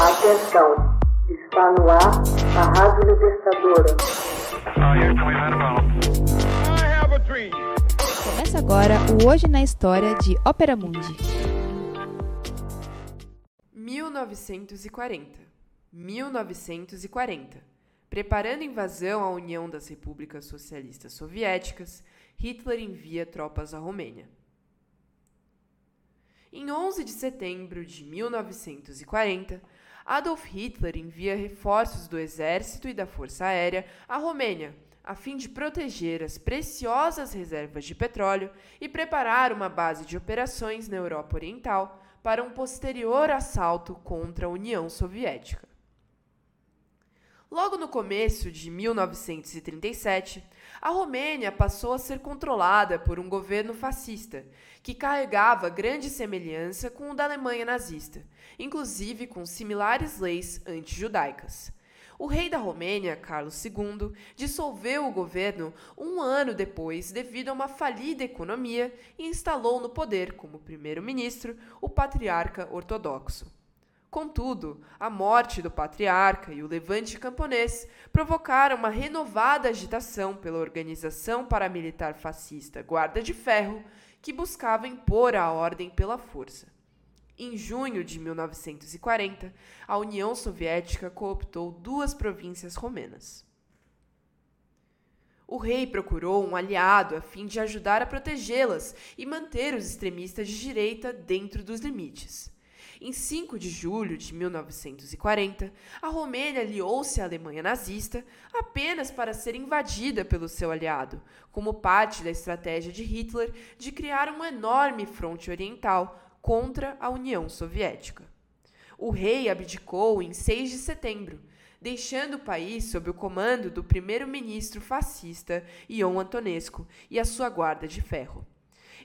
Atenção, está no ar a Rádio Libertadora. Começa agora o Hoje na História de Ópera Mundi. 1940. 1940. Preparando invasão à União das Repúblicas Socialistas Soviéticas, Hitler envia tropas à Romênia. Em 11 de setembro de 1940, Adolf Hitler envia reforços do exército e da força aérea à Romênia, a fim de proteger as preciosas reservas de petróleo e preparar uma base de operações na Europa Oriental para um posterior assalto contra a União Soviética. Logo no começo de 1937, a Romênia passou a ser controlada por um governo fascista, que carregava grande semelhança com o da Alemanha nazista, inclusive com similares leis antijudaicas. O rei da Romênia, Carlos II, dissolveu o governo um ano depois devido a uma falida economia e instalou no poder como primeiro-ministro o patriarca ortodoxo. Contudo, a morte do patriarca e o levante camponês provocaram uma renovada agitação pela organização paramilitar fascista Guarda de Ferro, que buscava impor a ordem pela força. Em junho de 1940, a União Soviética cooptou duas províncias romenas. O rei procurou um aliado a fim de ajudar a protegê-las e manter os extremistas de direita dentro dos limites. Em 5 de julho de 1940, a Romênia aliou-se à Alemanha nazista apenas para ser invadida pelo seu aliado, como parte da estratégia de Hitler de criar uma enorme fronte oriental contra a União Soviética. O rei abdicou em 6 de setembro, deixando o país sob o comando do primeiro-ministro fascista Ion Antonescu e a sua guarda de ferro.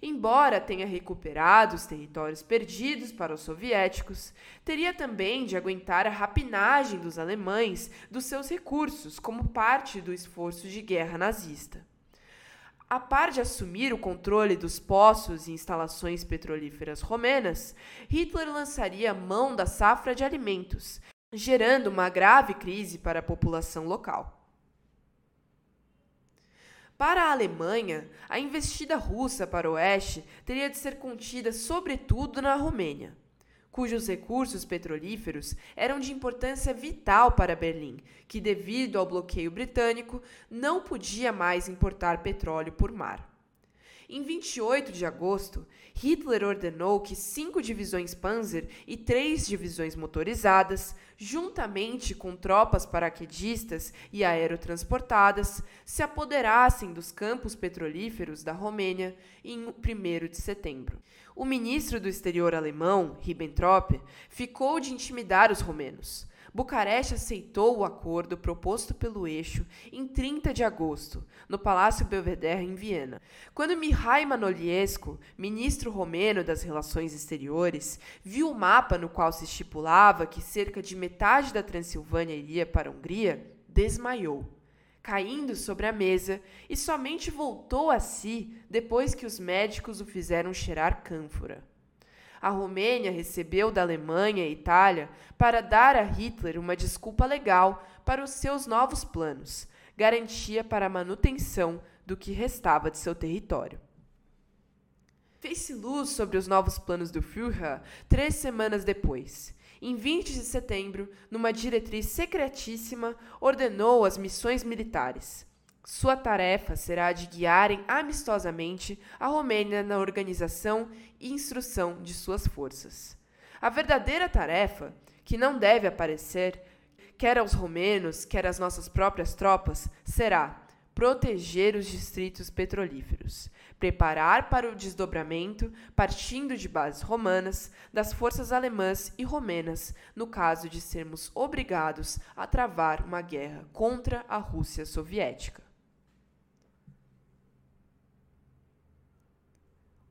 Embora tenha recuperado os territórios perdidos para os soviéticos, teria também de aguentar a rapinagem dos alemães dos seus recursos como parte do esforço de guerra nazista. A par de assumir o controle dos poços e instalações petrolíferas romenas, Hitler lançaria mão da safra de alimentos, gerando uma grave crise para a população local. Para a Alemanha, a investida russa para o oeste teria de ser contida sobretudo na Romênia, cujos recursos petrolíferos eram de importância vital para Berlim, que, devido ao bloqueio britânico, não podia mais importar petróleo por mar. Em 28 de agosto, Hitler ordenou que cinco divisões Panzer e três divisões motorizadas, juntamente com tropas paraquedistas e aerotransportadas, se apoderassem dos campos petrolíferos da Romênia em 1 de setembro. O ministro do exterior alemão, Ribbentrop, ficou de intimidar os romenos. Bucareste aceitou o acordo proposto pelo eixo em 30 de agosto, no Palácio Belvedere, em Viena. Quando Mihai Manoliescu, ministro romeno das Relações Exteriores, viu o mapa no qual se estipulava que cerca de metade da Transilvânia iria para a Hungria, desmaiou caindo sobre a mesa, e somente voltou a si depois que os médicos o fizeram cheirar cânfora a Romênia recebeu da Alemanha e Itália para dar a Hitler uma desculpa legal para os seus novos planos, garantia para a manutenção do que restava de seu território. Fez-se luz sobre os novos planos do Führer três semanas depois. Em 20 de setembro, numa diretriz secretíssima, ordenou as missões militares. Sua tarefa será de guiarem amistosamente a Romênia na organização e instrução de suas forças. A verdadeira tarefa, que não deve aparecer, quer aos romenos, quer às nossas próprias tropas, será proteger os distritos petrolíferos, preparar para o desdobramento, partindo de bases romanas, das forças alemãs e romenas, no caso de sermos obrigados a travar uma guerra contra a Rússia soviética.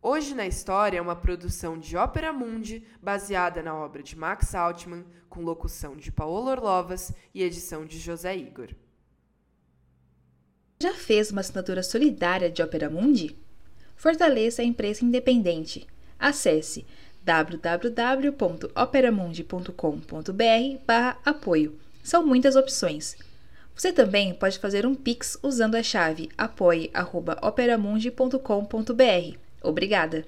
Hoje na História é uma produção de Ópera Mundi, baseada na obra de Max Altman, com locução de Paolo Orlovas e edição de José Igor. Já fez uma assinatura solidária de Ópera Mundi? Fortaleça a imprensa independente. Acesse www.operamundi.com.br/apoio. São muitas opções. Você também pode fazer um Pix usando a chave apoie.operamundi.com.br. Obrigada!